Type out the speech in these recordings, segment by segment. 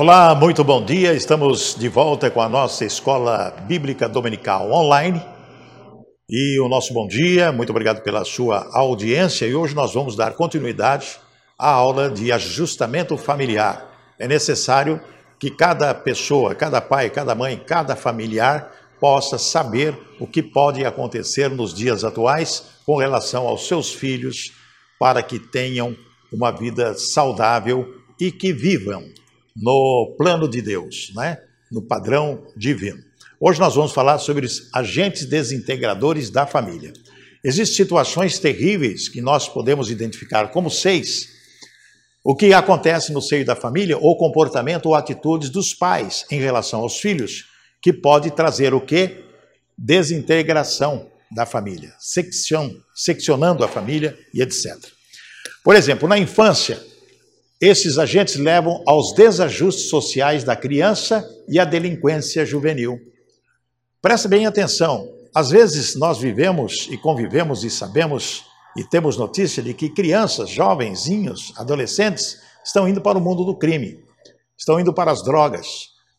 Olá, muito bom dia. Estamos de volta com a nossa escola bíblica dominical online. E o nosso bom dia, muito obrigado pela sua audiência. E hoje nós vamos dar continuidade à aula de ajustamento familiar. É necessário que cada pessoa, cada pai, cada mãe, cada familiar possa saber o que pode acontecer nos dias atuais com relação aos seus filhos, para que tenham uma vida saudável e que vivam no plano de Deus, né? no padrão divino. Hoje nós vamos falar sobre os agentes desintegradores da família. Existem situações terríveis que nós podemos identificar como seis. O que acontece no seio da família, ou comportamento ou atitudes dos pais em relação aos filhos, que pode trazer o que? Desintegração da família, seccion, seccionando a família e etc. Por exemplo, na infância, esses agentes levam aos desajustes sociais da criança e à delinquência juvenil. Preste bem atenção. Às vezes nós vivemos e convivemos e sabemos e temos notícia de que crianças, jovenzinhos, adolescentes estão indo para o mundo do crime, estão indo para as drogas,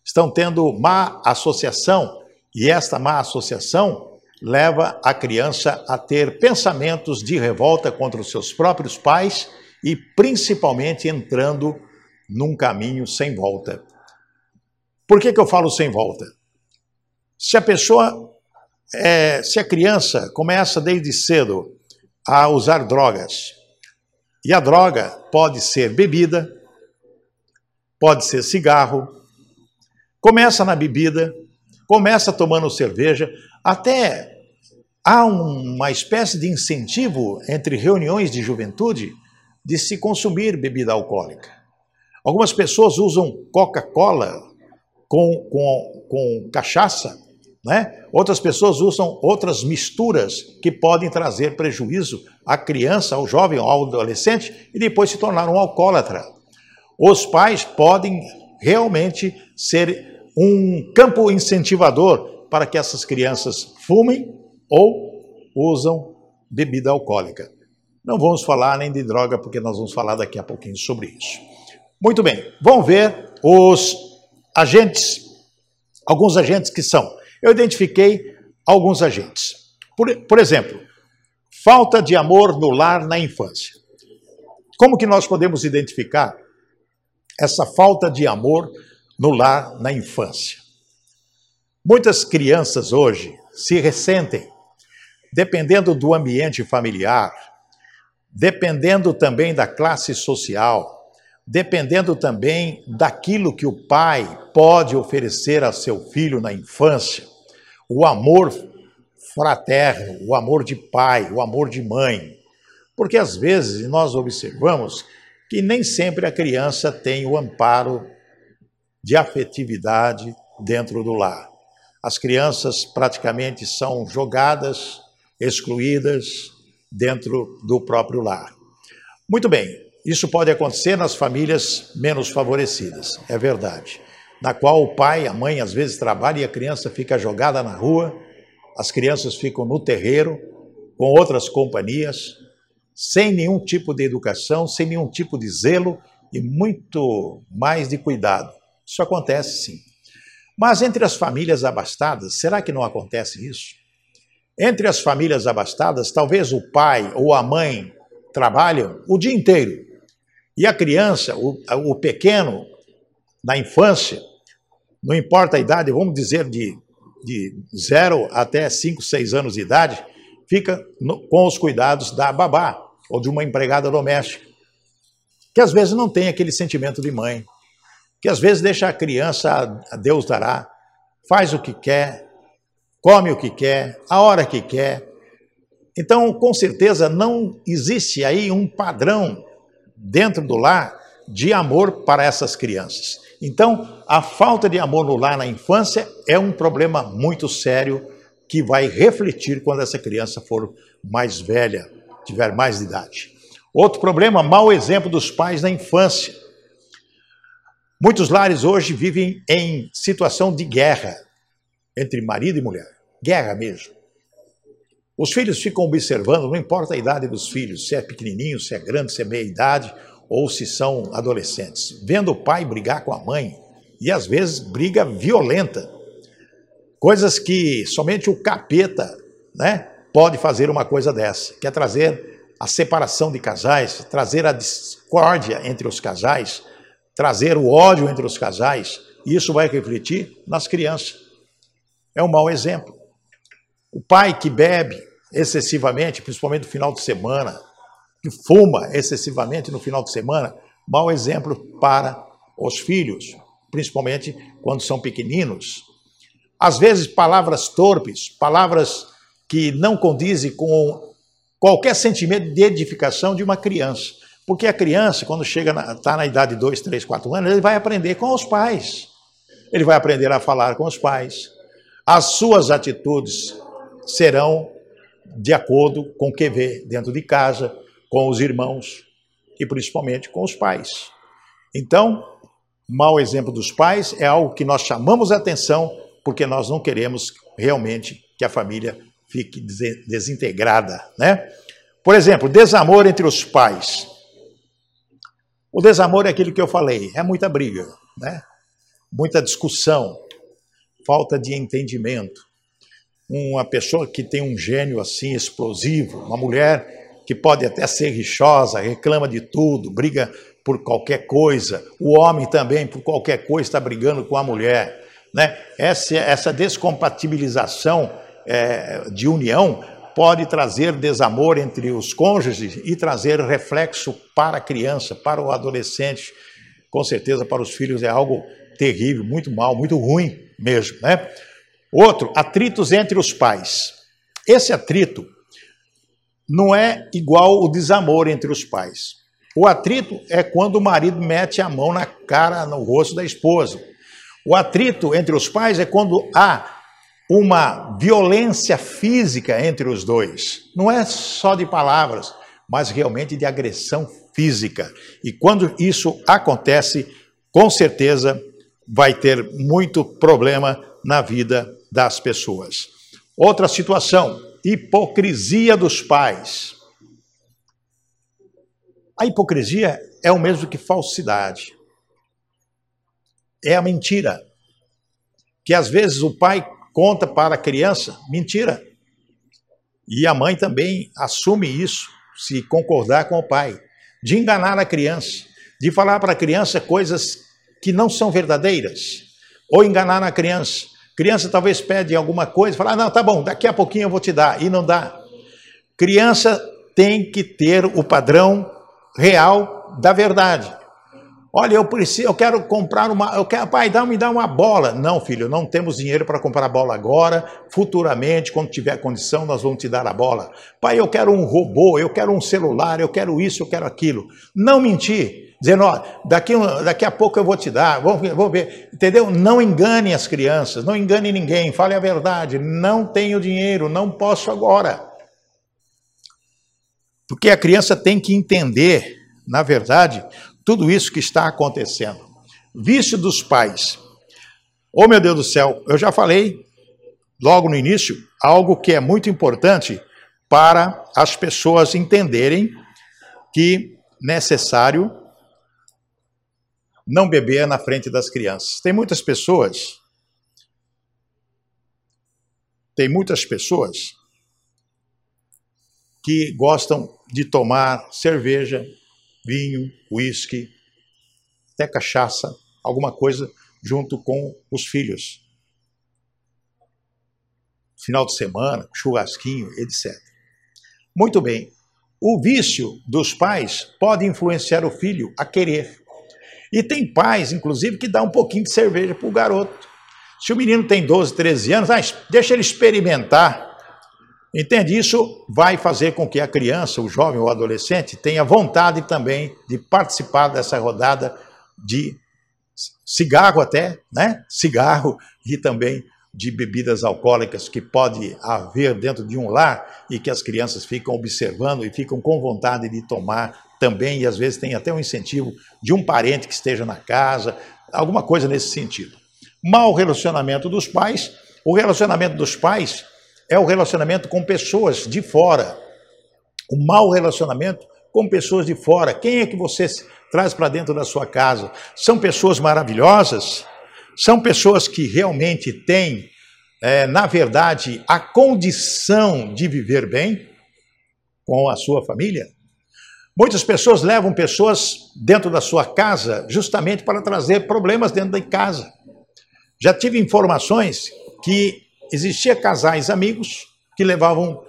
estão tendo má associação e esta má associação leva a criança a ter pensamentos de revolta contra os seus próprios pais e principalmente entrando num caminho sem volta. Por que, que eu falo sem volta? Se a pessoa, é, se a criança começa desde cedo a usar drogas, e a droga pode ser bebida, pode ser cigarro, começa na bebida, começa tomando cerveja, até há uma espécie de incentivo entre reuniões de juventude de se consumir bebida alcoólica. Algumas pessoas usam Coca-Cola com, com, com cachaça, né? outras pessoas usam outras misturas que podem trazer prejuízo à criança, ao jovem, ao adolescente e depois se tornar um alcoólatra. Os pais podem realmente ser um campo incentivador para que essas crianças fumem ou usam bebida alcoólica. Não vamos falar nem de droga, porque nós vamos falar daqui a pouquinho sobre isso. Muito bem, vamos ver os agentes, alguns agentes que são. Eu identifiquei alguns agentes. Por, por exemplo, falta de amor no lar na infância. Como que nós podemos identificar essa falta de amor no lar na infância? Muitas crianças hoje se ressentem, dependendo do ambiente familiar, dependendo também da classe social, dependendo também daquilo que o pai pode oferecer a seu filho na infância, o amor fraterno, o amor de pai, o amor de mãe. Porque às vezes nós observamos que nem sempre a criança tem o amparo de afetividade dentro do lar. As crianças praticamente são jogadas, excluídas, dentro do próprio lar. Muito bem, isso pode acontecer nas famílias menos favorecidas, é verdade, na qual o pai, a mãe às vezes trabalha e a criança fica jogada na rua, as crianças ficam no terreiro com outras companhias, sem nenhum tipo de educação, sem nenhum tipo de zelo e muito mais de cuidado. Isso acontece sim. Mas entre as famílias abastadas, será que não acontece isso? Entre as famílias abastadas, talvez o pai ou a mãe trabalham o dia inteiro. E a criança, o, o pequeno, na infância, não importa a idade, vamos dizer de, de 0 até 5, 6 anos de idade, fica no, com os cuidados da babá ou de uma empregada doméstica, que às vezes não tem aquele sentimento de mãe, que às vezes deixa a criança, a Deus dará, faz o que quer, come o que quer, a hora que quer. Então, com certeza, não existe aí um padrão dentro do lar de amor para essas crianças. Então, a falta de amor no lar na infância é um problema muito sério que vai refletir quando essa criança for mais velha, tiver mais de idade. Outro problema, mau exemplo dos pais na infância. Muitos lares hoje vivem em situação de guerra entre marido e mulher. Guerra mesmo. Os filhos ficam observando, não importa a idade dos filhos, se é pequenininho, se é grande, se é meia idade ou se são adolescentes. Vendo o pai brigar com a mãe, e às vezes briga violenta. Coisas que somente o capeta, né, pode fazer uma coisa dessa, que é trazer a separação de casais, trazer a discórdia entre os casais, trazer o ódio entre os casais. Isso vai refletir nas crianças. É um mau exemplo. O pai que bebe excessivamente, principalmente no final de semana, que fuma excessivamente no final de semana, mau exemplo para os filhos, principalmente quando são pequeninos. Às vezes, palavras torpes, palavras que não condizem com qualquer sentimento de edificação de uma criança. Porque a criança, quando chega está na idade de 2, 3, 4 anos, ele vai aprender com os pais. Ele vai aprender a falar com os pais. As suas atitudes serão de acordo com o que vê dentro de casa, com os irmãos e principalmente com os pais. Então, mau exemplo dos pais é algo que nós chamamos a atenção porque nós não queremos realmente que a família fique desintegrada, né? Por exemplo, desamor entre os pais. O desamor é aquilo que eu falei, é muita briga, né? Muita discussão, falta de entendimento. Uma pessoa que tem um gênio assim explosivo, uma mulher que pode até ser rixosa, reclama de tudo, briga por qualquer coisa. O homem também, por qualquer coisa, está brigando com a mulher. Né? Essa, essa descompatibilização é, de união pode trazer desamor entre os cônjuges e trazer reflexo para a criança, para o adolescente. Com certeza, para os filhos é algo terrível, muito mal, muito ruim mesmo. Né? Outro, atritos entre os pais. Esse atrito não é igual o desamor entre os pais. O atrito é quando o marido mete a mão na cara, no rosto da esposa. O atrito entre os pais é quando há uma violência física entre os dois. Não é só de palavras, mas realmente de agressão física. E quando isso acontece, com certeza vai ter muito problema na vida das pessoas. Outra situação, hipocrisia dos pais. A hipocrisia é o mesmo que falsidade. É a mentira. Que às vezes o pai conta para a criança mentira. E a mãe também assume isso, se concordar com o pai. De enganar a criança, de falar para a criança coisas que não são verdadeiras, ou enganar a criança. Criança talvez pede alguma coisa, fala, ah, não, tá bom, daqui a pouquinho eu vou te dar, e não dá. Criança tem que ter o padrão real da verdade. Olha, eu preciso, eu quero comprar uma, eu quero, pai, dá, me dá uma bola. Não, filho, não temos dinheiro para comprar a bola agora. Futuramente, quando tiver condição, nós vamos te dar a bola. Pai, eu quero um robô, eu quero um celular, eu quero isso, eu quero aquilo. Não mentir, dizendo, ó, daqui, daqui a pouco eu vou te dar, vamos, vamos ver, entendeu? Não engane as crianças, não engane ninguém, fale a verdade. Não tenho dinheiro, não posso agora. Porque a criança tem que entender, na verdade, tudo isso que está acontecendo. Vício dos pais. Oh, meu Deus do céu, eu já falei logo no início algo que é muito importante para as pessoas entenderem que necessário não beber na frente das crianças. Tem muitas pessoas tem muitas pessoas que gostam de tomar cerveja, vinho, uísque, até cachaça, alguma coisa junto com os filhos. Final de semana, churrasquinho, etc. Muito bem. O vício dos pais pode influenciar o filho a querer. E tem pais, inclusive, que dá um pouquinho de cerveja para o garoto. Se o menino tem 12, 13 anos, ah, deixa ele experimentar Entende? Isso vai fazer com que a criança, o jovem ou o adolescente tenha vontade também de participar dessa rodada de cigarro até, né? Cigarro e também de bebidas alcoólicas que pode haver dentro de um lar e que as crianças ficam observando e ficam com vontade de tomar também e às vezes tem até um incentivo de um parente que esteja na casa, alguma coisa nesse sentido. Mal relacionamento dos pais, o relacionamento dos pais é o relacionamento com pessoas de fora. O mau relacionamento com pessoas de fora. Quem é que você traz para dentro da sua casa? São pessoas maravilhosas? São pessoas que realmente têm, é, na verdade, a condição de viver bem com a sua família? Muitas pessoas levam pessoas dentro da sua casa justamente para trazer problemas dentro da casa. Já tive informações que existia casais amigos que levavam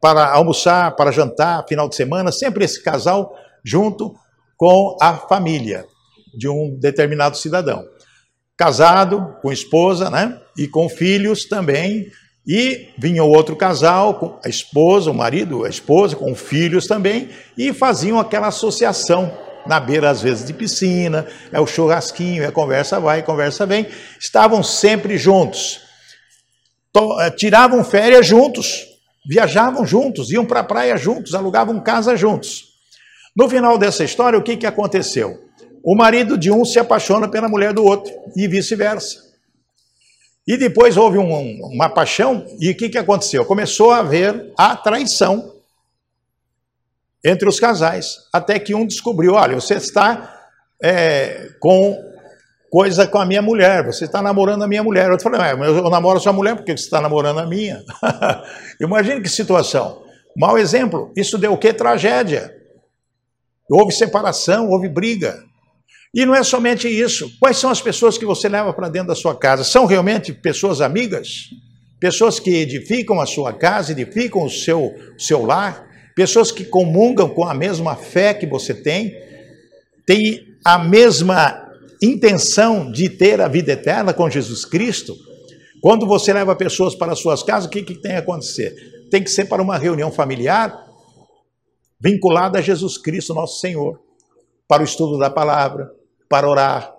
para almoçar, para jantar, final de semana, sempre esse casal junto com a família de um determinado cidadão. Casado, com esposa, né? E com filhos também. E vinha o outro casal, com a esposa, o marido, a esposa, com filhos também, e faziam aquela associação na beira, às vezes, de piscina, é o churrasquinho, é conversa vai, conversa vem. Estavam sempre juntos. Eh, tiravam férias juntos, viajavam juntos, iam para a praia juntos, alugavam casa juntos. No final dessa história, o que, que aconteceu? O marido de um se apaixona pela mulher do outro e vice-versa. E depois houve um, uma paixão, e o que, que aconteceu? Começou a haver a traição entre os casais, até que um descobriu: olha, você está é, com coisa com a minha mulher, você está namorando a minha mulher. Eu falei, mas eu namoro a sua mulher, porque você está namorando a minha? Imagine que situação. Mau exemplo, isso deu o que? Tragédia. Houve separação, houve briga. E não é somente isso. Quais são as pessoas que você leva para dentro da sua casa? São realmente pessoas amigas? Pessoas que edificam a sua casa, edificam o seu, seu lar? Pessoas que comungam com a mesma fé que você tem? Tem a mesma intenção de ter a vida eterna com Jesus Cristo? Quando você leva pessoas para suas casas, o que, que tem que acontecer? Tem que ser para uma reunião familiar vinculada a Jesus Cristo, nosso Senhor, para o estudo da palavra, para orar,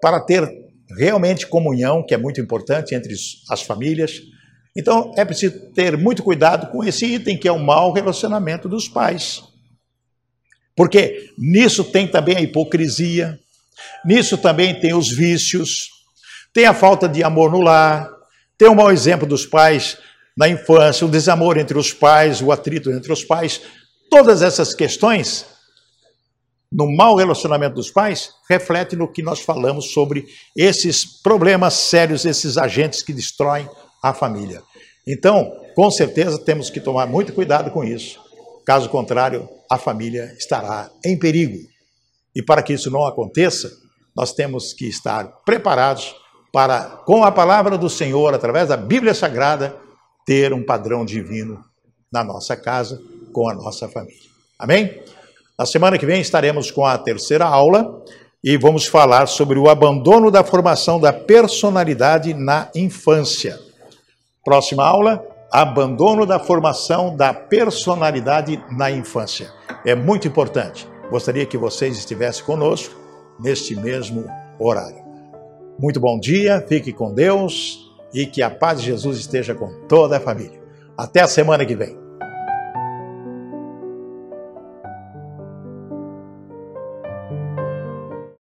para ter realmente comunhão, que é muito importante entre as famílias. Então é preciso ter muito cuidado com esse item, que é o mau relacionamento dos pais. Porque nisso tem também a hipocrisia, nisso também tem os vícios, tem a falta de amor no lar, tem o mau exemplo dos pais na infância, o desamor entre os pais, o atrito entre os pais. Todas essas questões, no mau relacionamento dos pais, reflete no que nós falamos sobre esses problemas sérios, esses agentes que destroem a família. Então, com certeza, temos que tomar muito cuidado com isso. Caso contrário, a família estará em perigo. E para que isso não aconteça, nós temos que estar preparados para, com a palavra do Senhor, através da Bíblia Sagrada, ter um padrão divino na nossa casa com a nossa família. Amém? Na semana que vem estaremos com a terceira aula e vamos falar sobre o abandono da formação da personalidade na infância. Próxima aula: abandono da formação da personalidade na infância. É muito importante. Gostaria que vocês estivessem conosco neste mesmo horário. Muito bom dia, fique com Deus e que a paz de Jesus esteja com toda a família. Até a semana que vem.